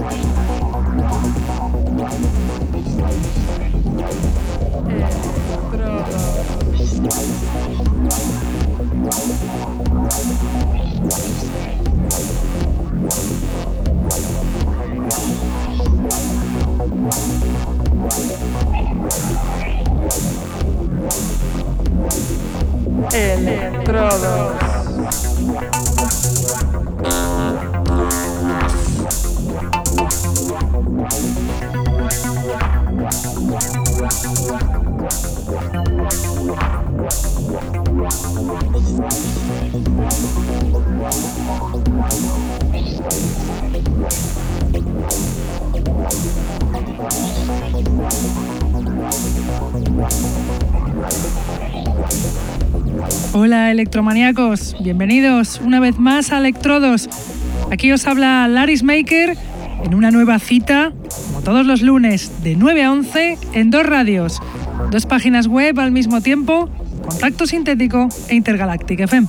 Estrada. Electrodos. Hola electromaníacos, bienvenidos una vez más a Electrodos. Aquí os habla Laris Maker en una nueva cita, como todos los lunes, de 9 a 11 en dos radios, dos páginas web al mismo tiempo, Contacto Sintético e Intergalactic FM.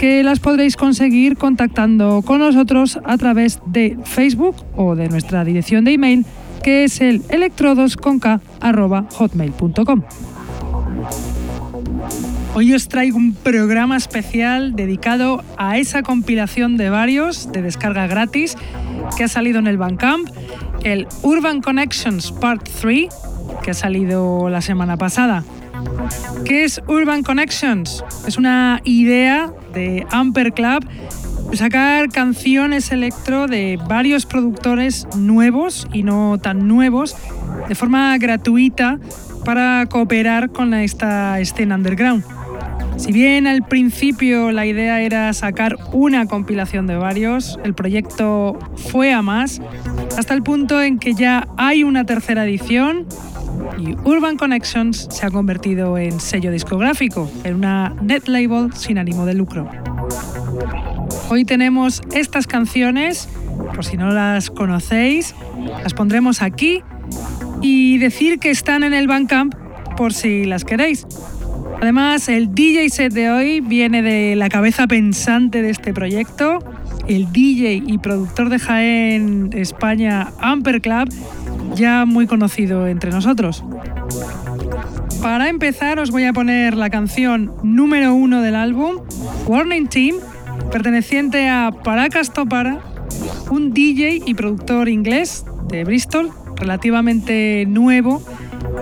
que las podréis conseguir contactando con nosotros a través de Facebook o de nuestra dirección de email que es el electrodosconk.hotmail.com. Hoy os traigo un programa especial dedicado a esa compilación de varios de descarga gratis que ha salido en el Bandcamp, el Urban Connections Part 3, que ha salido la semana pasada. ¿Qué es Urban Connections? Es una idea de Amper Club sacar canciones electro de varios productores nuevos y no tan nuevos de forma gratuita para cooperar con esta escena underground. Si bien al principio la idea era sacar una compilación de varios, el proyecto fue a más, hasta el punto en que ya hay una tercera edición y Urban Connections se ha convertido en sello discográfico, en una net label sin ánimo de lucro. Hoy tenemos estas canciones, por si no las conocéis, las pondremos aquí y decir que están en el Bandcamp por si las queréis. Además, el DJ set de hoy viene de la cabeza pensante de este proyecto, el DJ y productor de Jaén España Amper Club, ya muy conocido entre nosotros. Para empezar os voy a poner la canción número uno del álbum, Warning Team, perteneciente a Paracas Topara, un DJ y productor inglés de Bristol, relativamente nuevo,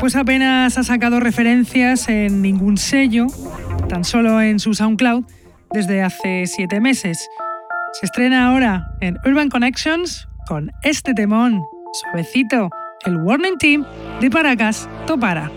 pues apenas ha sacado referencias en ningún sello, tan solo en su SoundCloud, desde hace siete meses. Se estrena ahora en Urban Connections con este temón, suavecito, el Warning Team de Paracas Topara.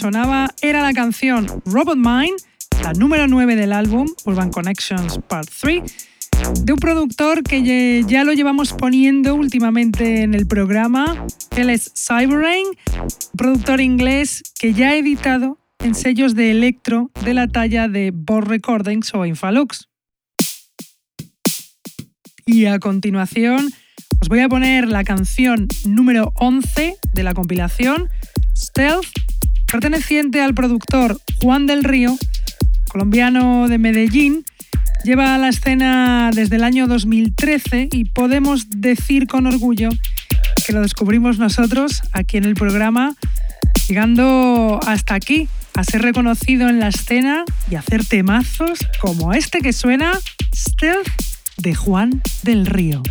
Sonaba era la canción Robot Mind, la número 9 del álbum Urban Connections Part 3, de un productor que ya lo llevamos poniendo últimamente en el programa. Él es Cyberrain, productor inglés que ya ha editado en sellos de electro de la talla de Boss Recordings o Infalux. Y a continuación os voy a poner la canción número 11 de la compilación, Stealth, perteneciente al productor Juan del Río, colombiano de Medellín. Lleva a la escena desde el año 2013 y podemos decir con orgullo que lo descubrimos nosotros aquí en el programa, llegando hasta aquí, a ser reconocido en la escena y hacer temazos como este que suena, Stealth de Juan del Río.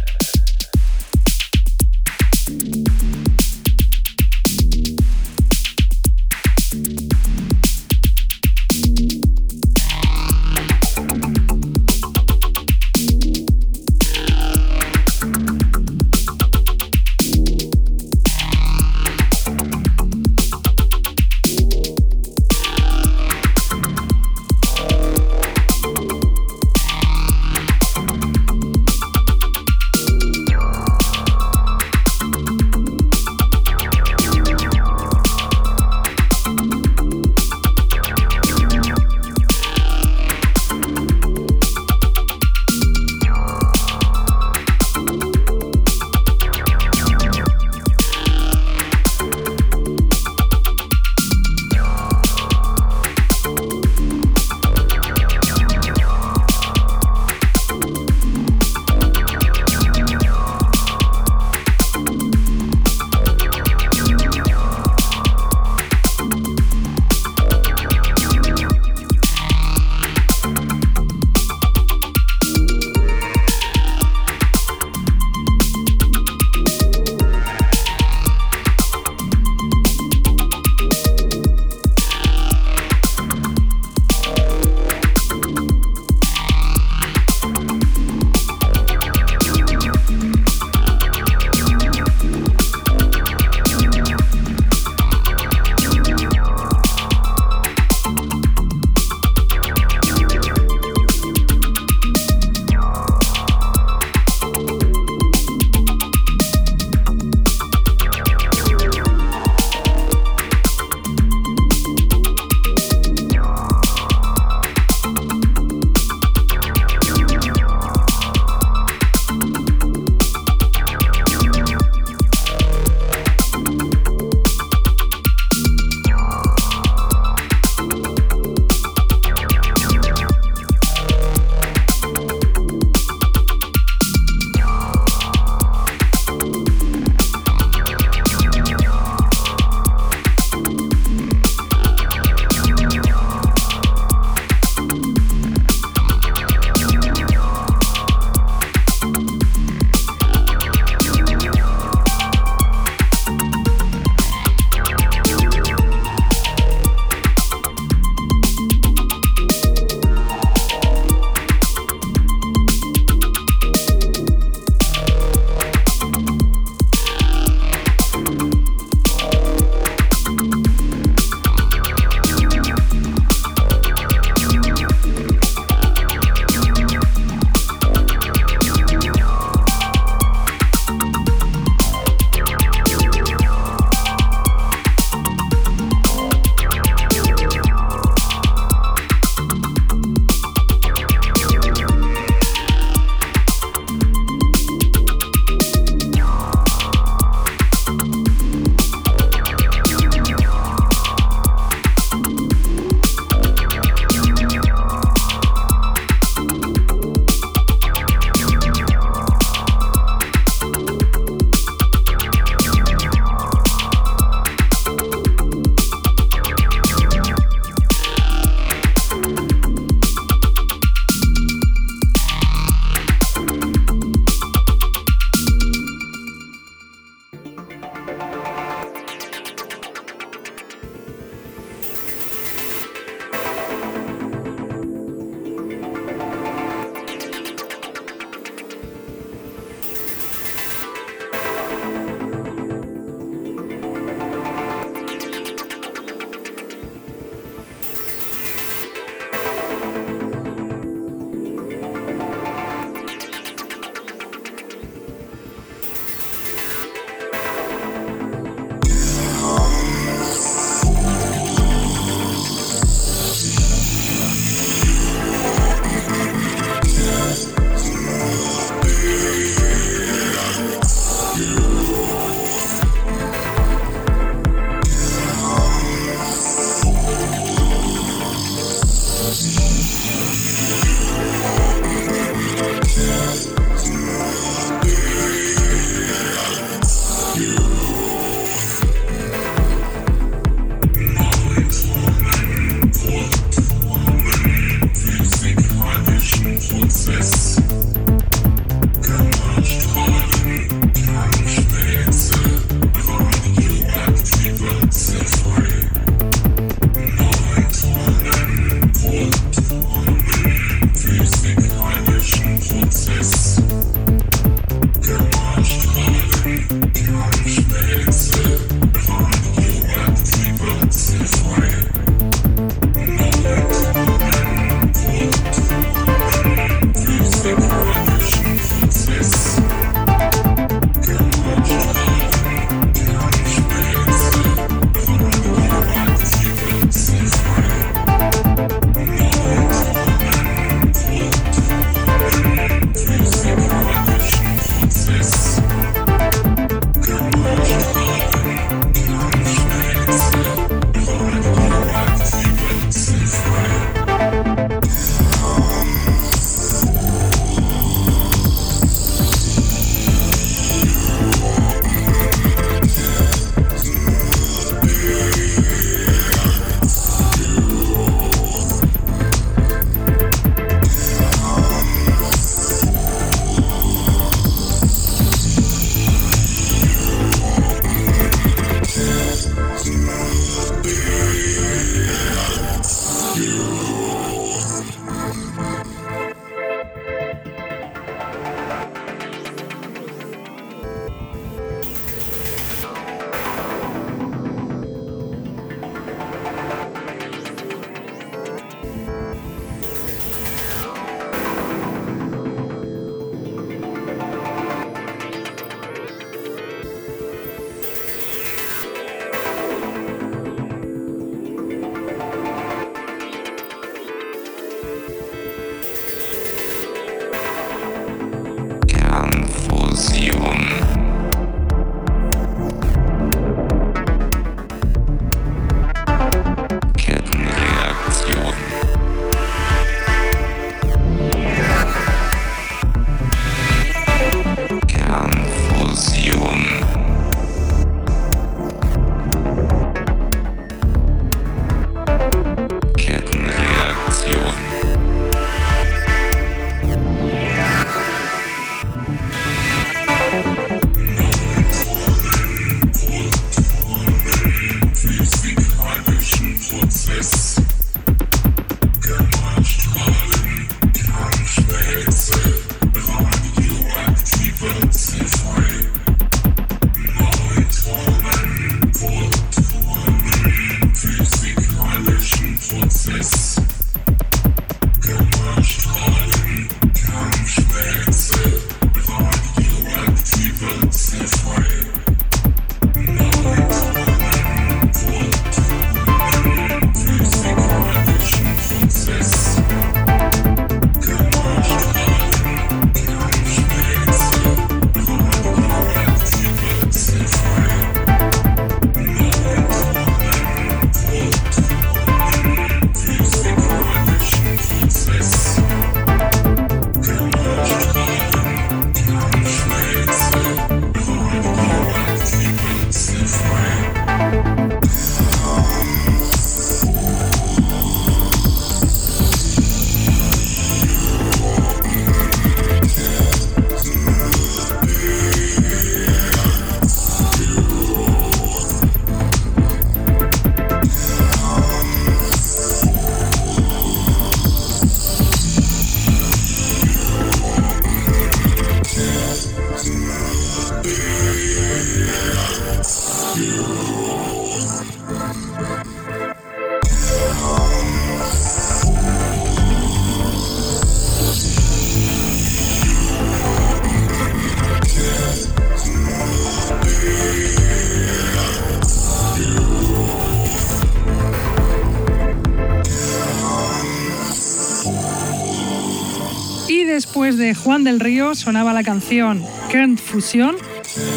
De Juan del Río sonaba la canción Kern Fusion,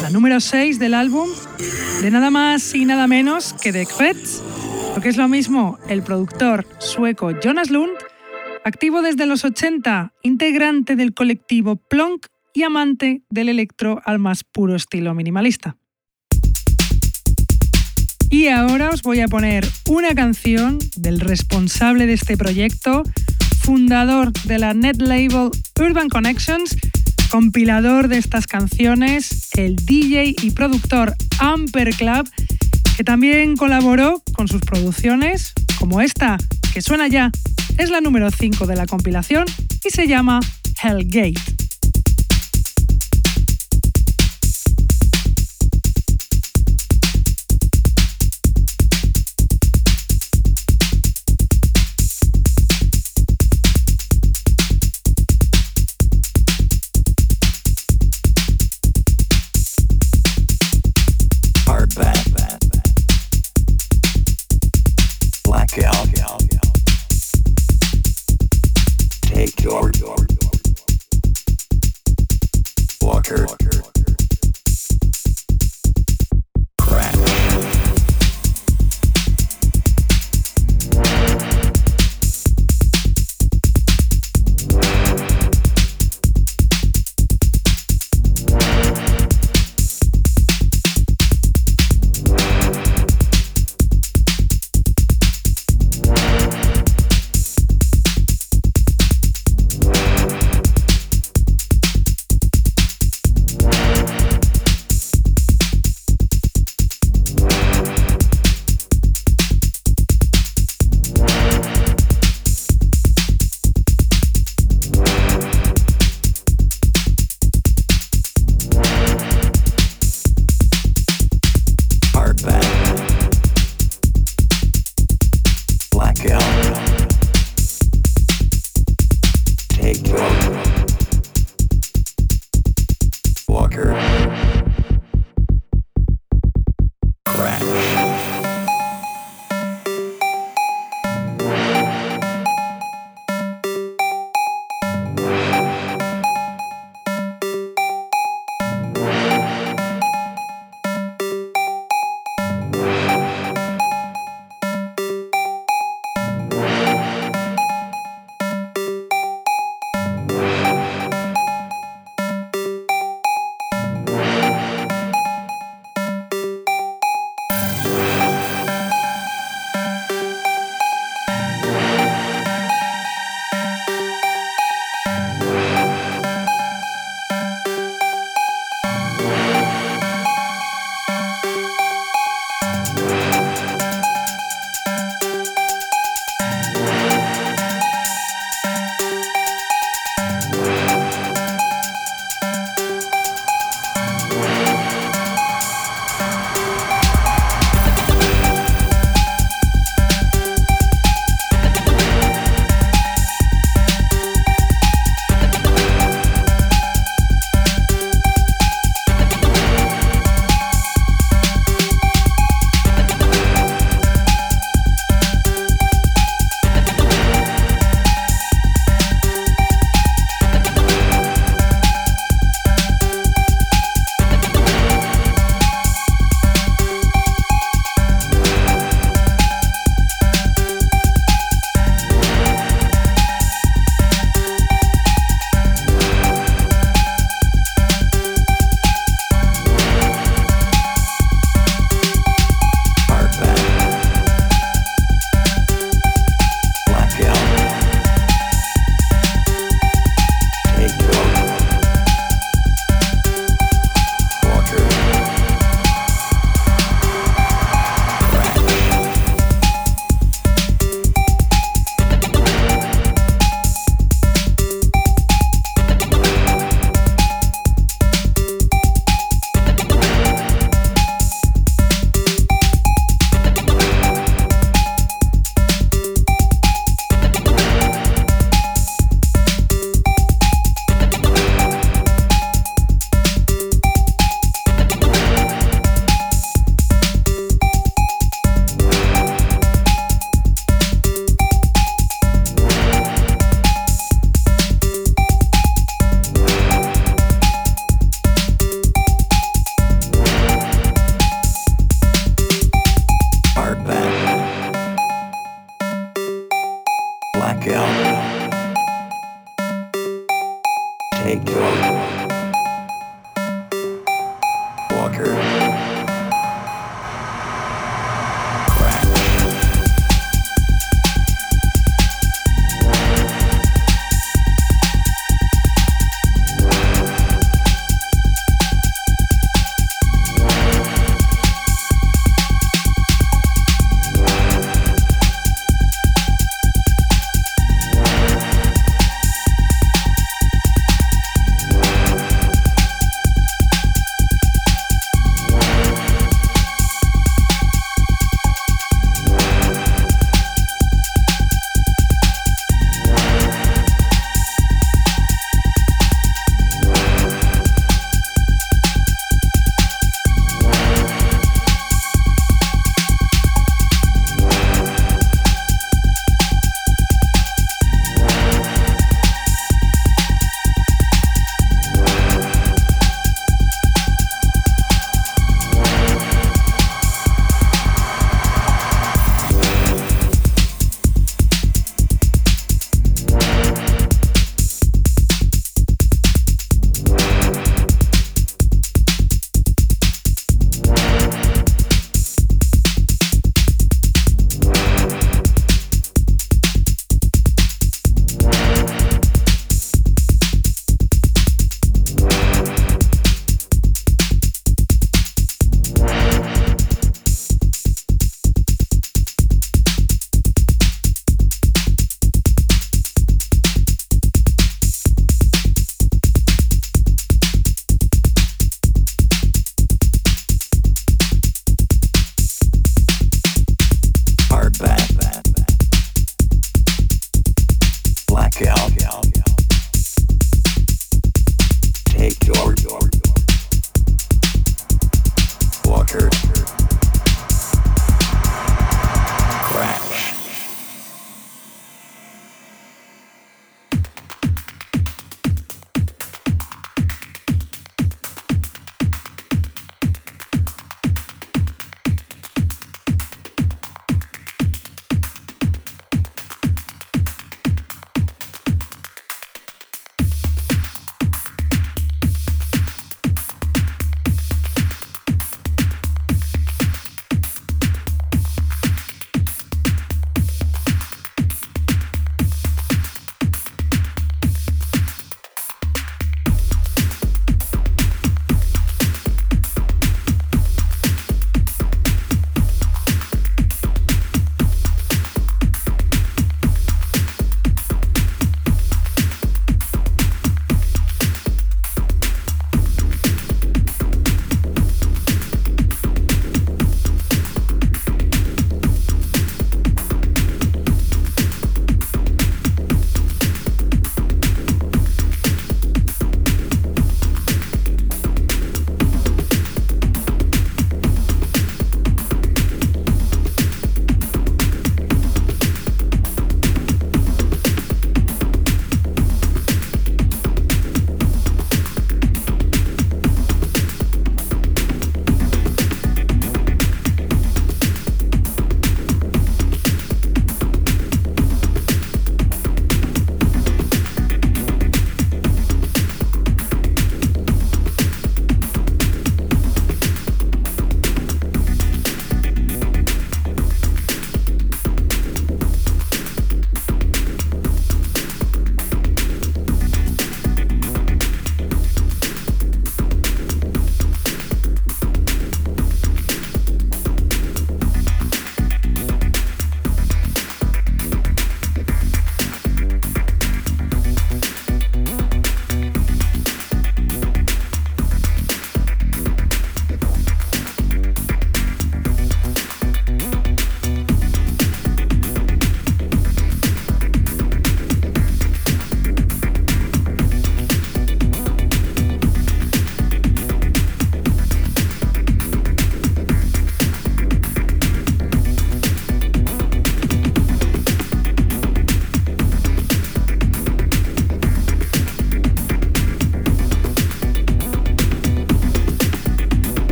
la número 6 del álbum, de nada más y nada menos que de Kvets, lo que es lo mismo el productor sueco Jonas Lund, activo desde los 80, integrante del colectivo Plonk y amante del electro al más puro estilo minimalista. Y ahora os voy a poner una canción del responsable de este proyecto, fundador de la net label Urban Connections, compilador de estas canciones, el DJ y productor Amper Club, que también colaboró con sus producciones, como esta, que suena ya, es la número 5 de la compilación y se llama Hellgate. Walker.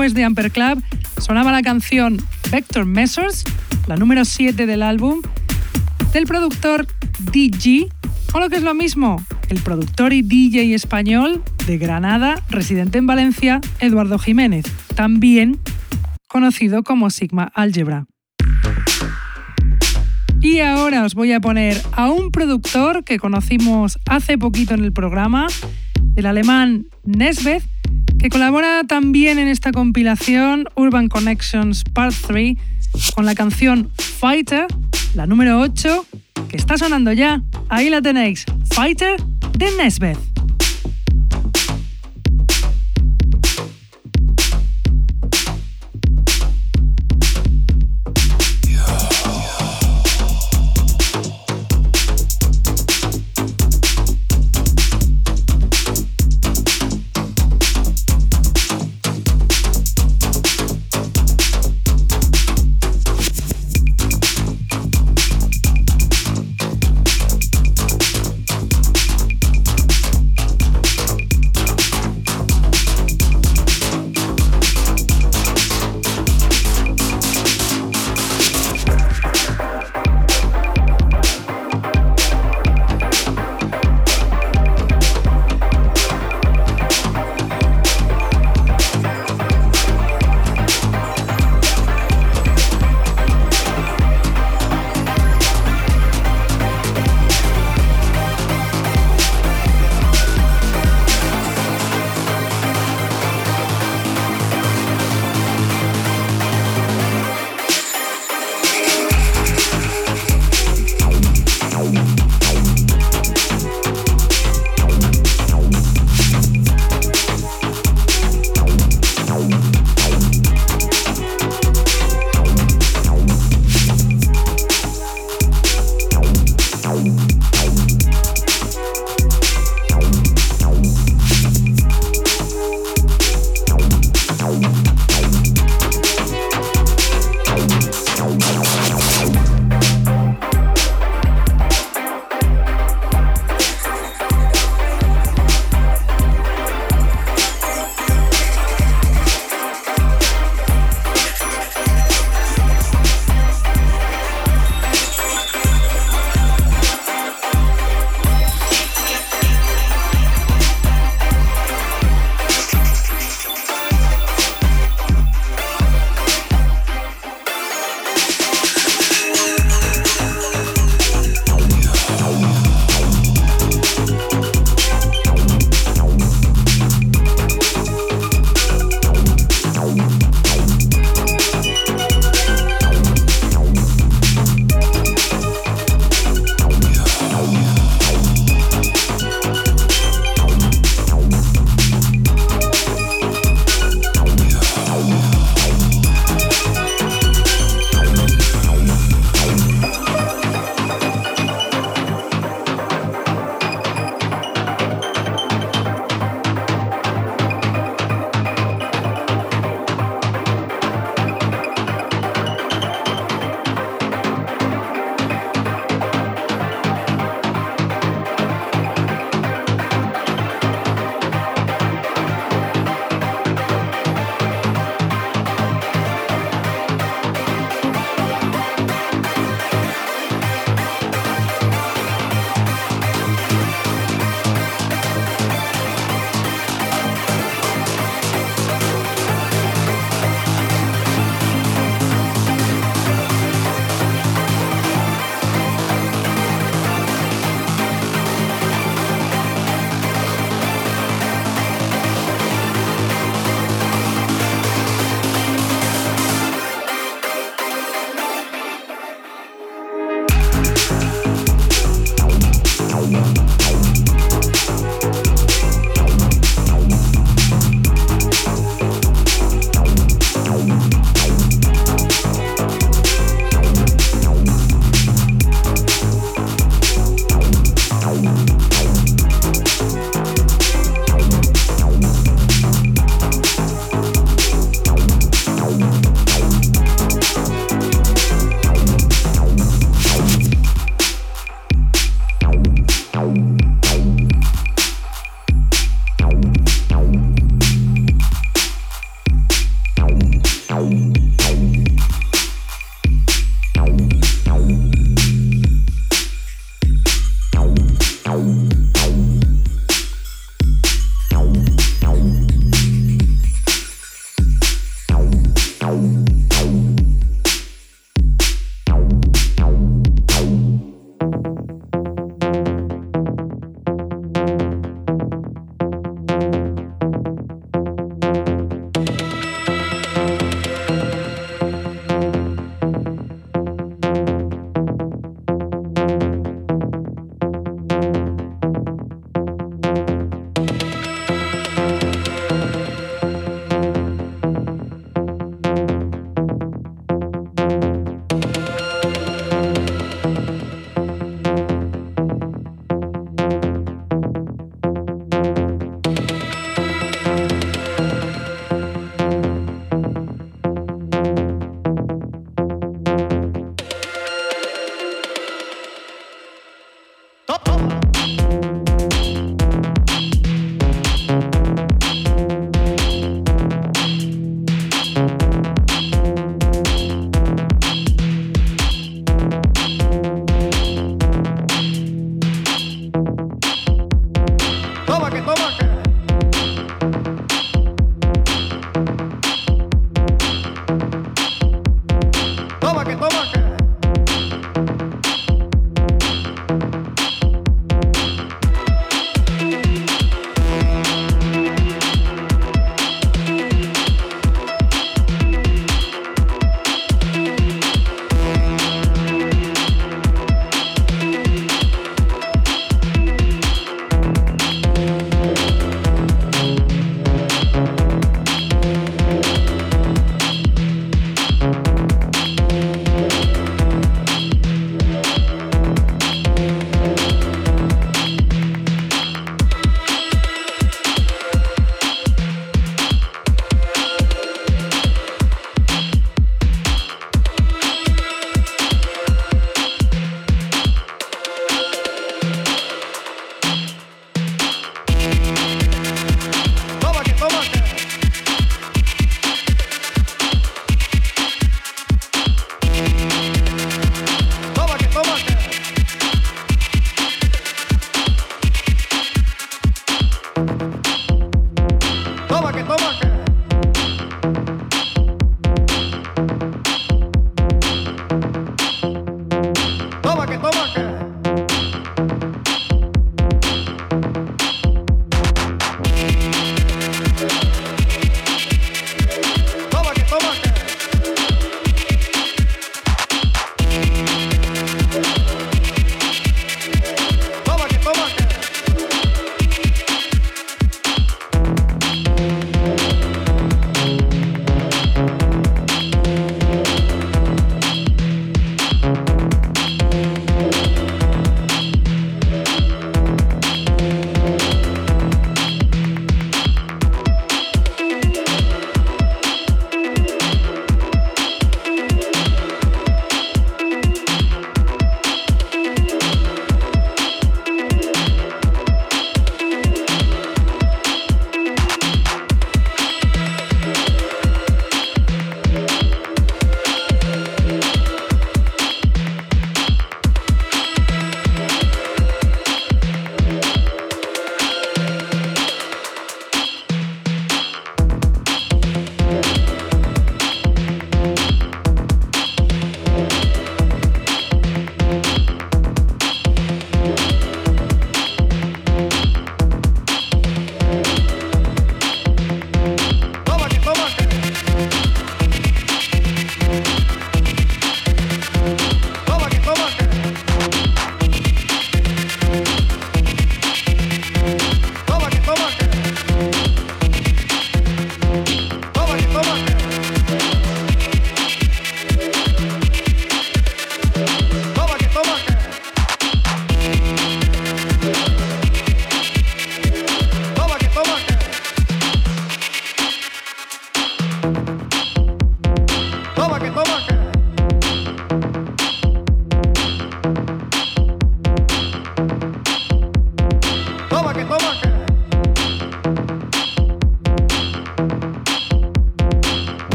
De Amper Club sonaba la canción Vector Measures, la número 7 del álbum, del productor DG, o lo que es lo mismo, el productor y DJ español de Granada, residente en Valencia, Eduardo Jiménez, también conocido como Sigma Algebra. Y ahora os voy a poner a un productor que conocimos hace poquito en el programa, el alemán Nesbeth, que colabora también en esta compilación Urban Connections Part 3 con la canción Fighter, la número 8, que está sonando ya. Ahí la tenéis, Fighter de Nesbeth.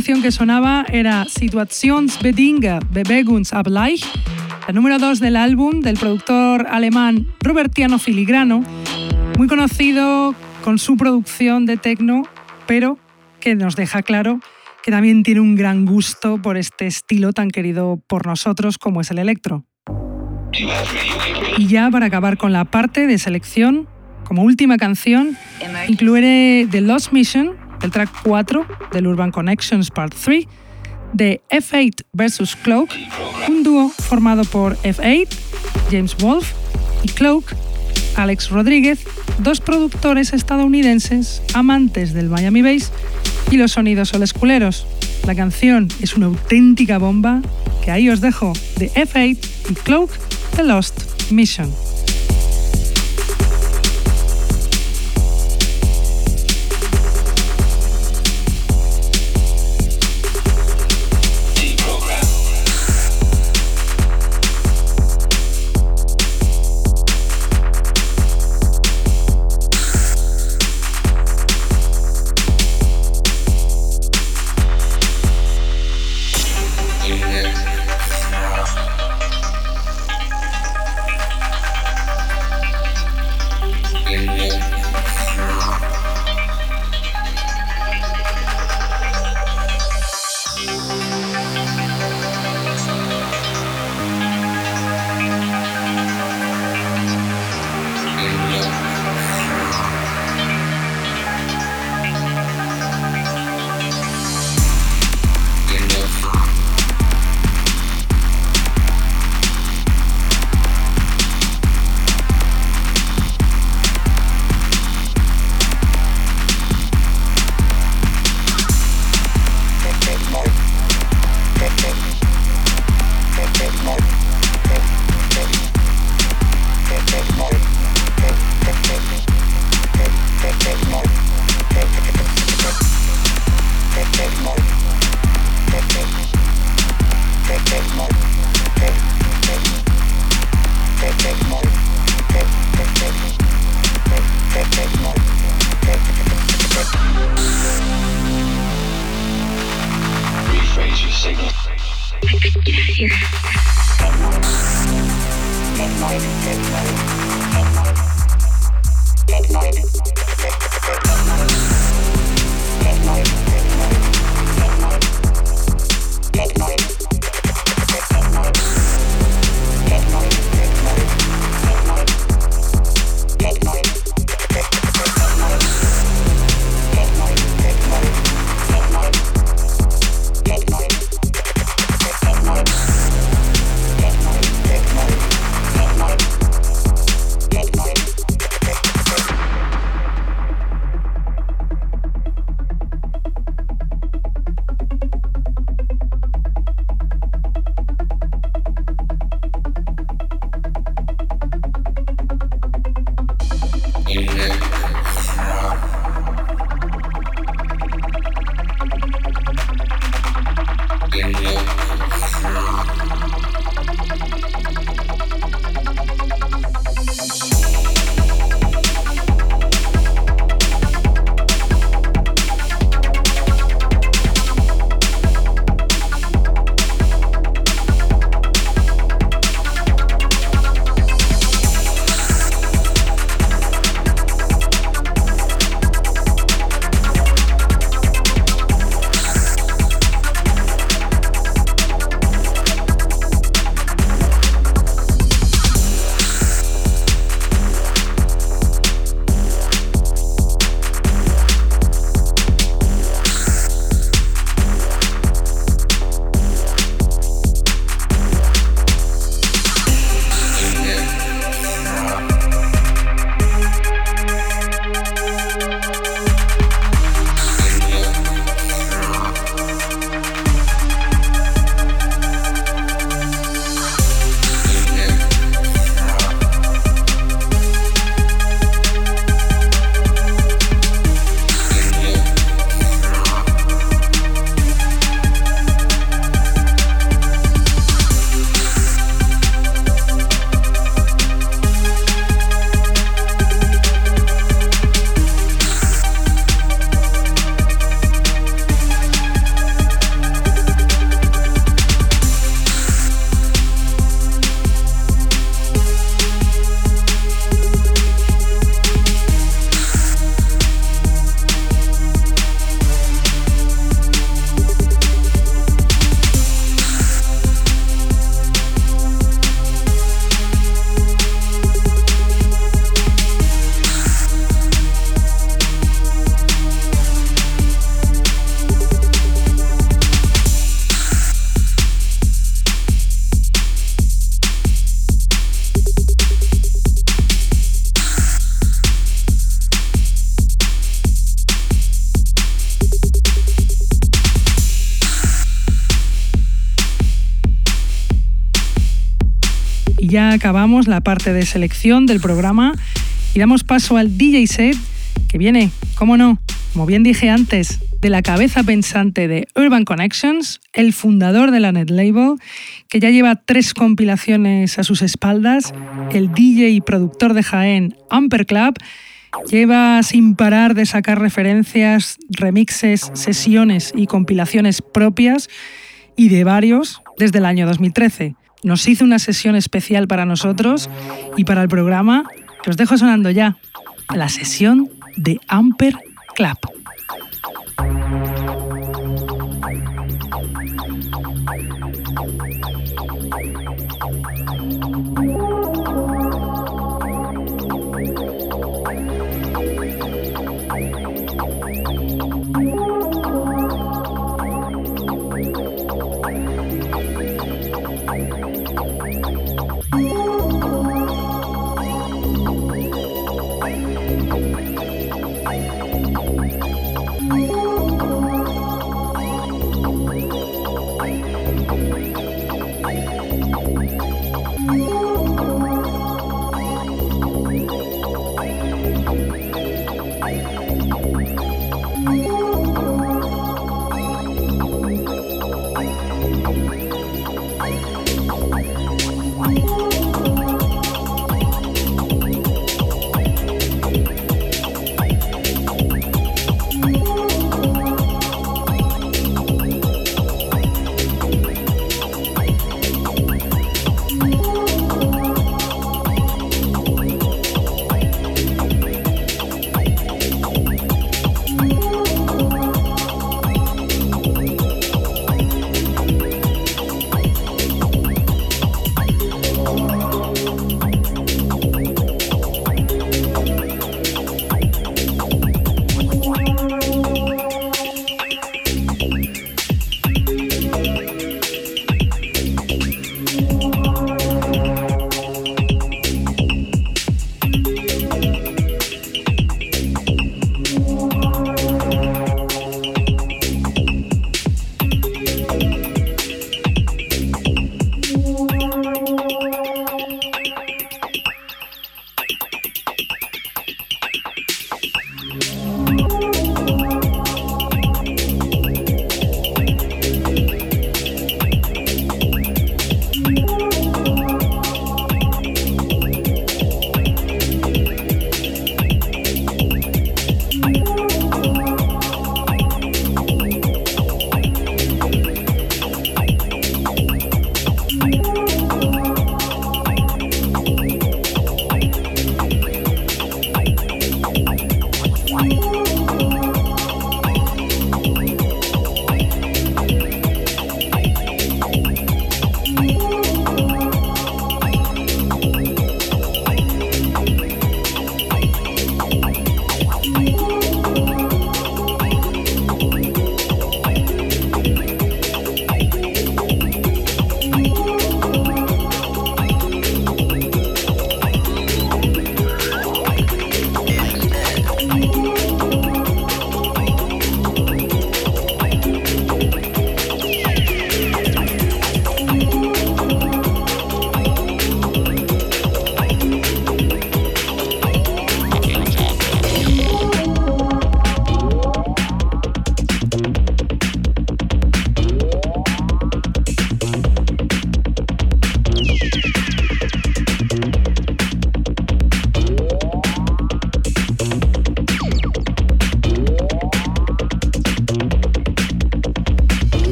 Canción que sonaba era Situationsbedinge Bewegungsabgleich, la número 2 del álbum del productor alemán Robertiano Filigrano, muy conocido con su producción de techno, pero que nos deja claro que también tiene un gran gusto por este estilo tan querido por nosotros como es el electro. Y ya para acabar con la parte de selección, como última canción, incluiré The Lost Mission, el track 4 del Urban Connections Part 3 de F8 vs Cloak, un dúo formado por F8, James Wolf y Cloak, Alex Rodríguez, dos productores estadounidenses amantes del Miami Bass y los sonidos olesculeros. La canción es una auténtica bomba que ahí os dejo de F8 y Cloak, The Lost Mission. Ya acabamos la parte de selección del programa y damos paso al DJ set que viene, cómo no, como bien dije antes, de la cabeza pensante de Urban Connections, el fundador de la Net Label, que ya lleva tres compilaciones a sus espaldas, el DJ y productor de Jaén Amper Club, lleva sin parar de sacar referencias, remixes, sesiones y compilaciones propias y de varios desde el año 2013. Nos hizo una sesión especial para nosotros y para el programa que os dejo sonando ya, la sesión de Amper Club.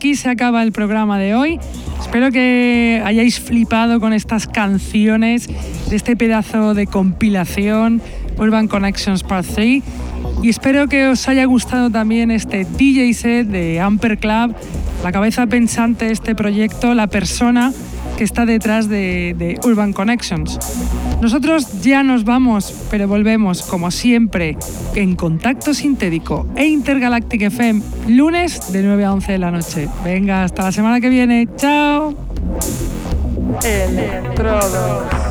Aquí se acaba el programa de hoy. Espero que hayáis flipado con estas canciones de este pedazo de compilación Urban Connections Part 3 y espero que os haya gustado también este DJ set de Amper Club, la cabeza pensante de este proyecto, la persona que está detrás de, Urban Connections. Nosotros ya nos vamos, pero volvemos, como siempre, en Contacto Sintético e Intergalactic FM, lunes de 9 a 11 de la noche. Venga, hasta la semana que viene. ¡Chao! Electrodos.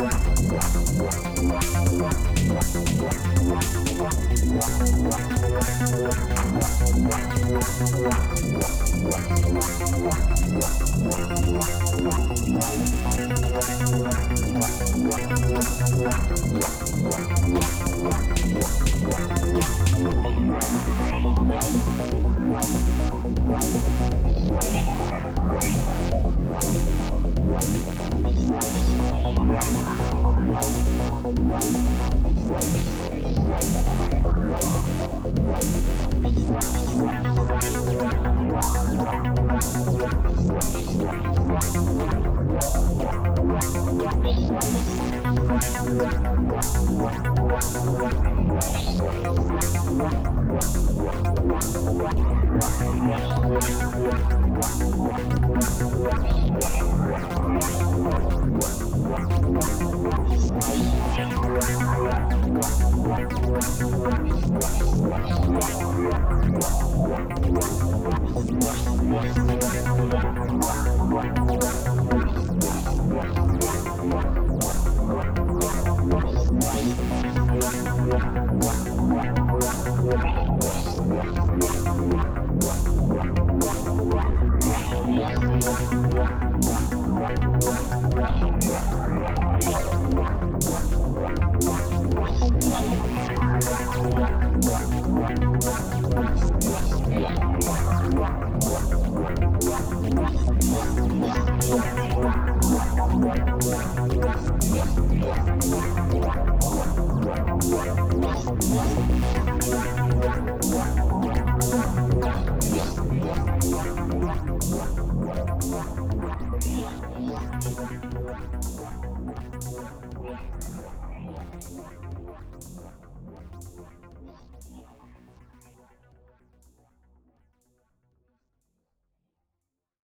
Wow. Thank Wow.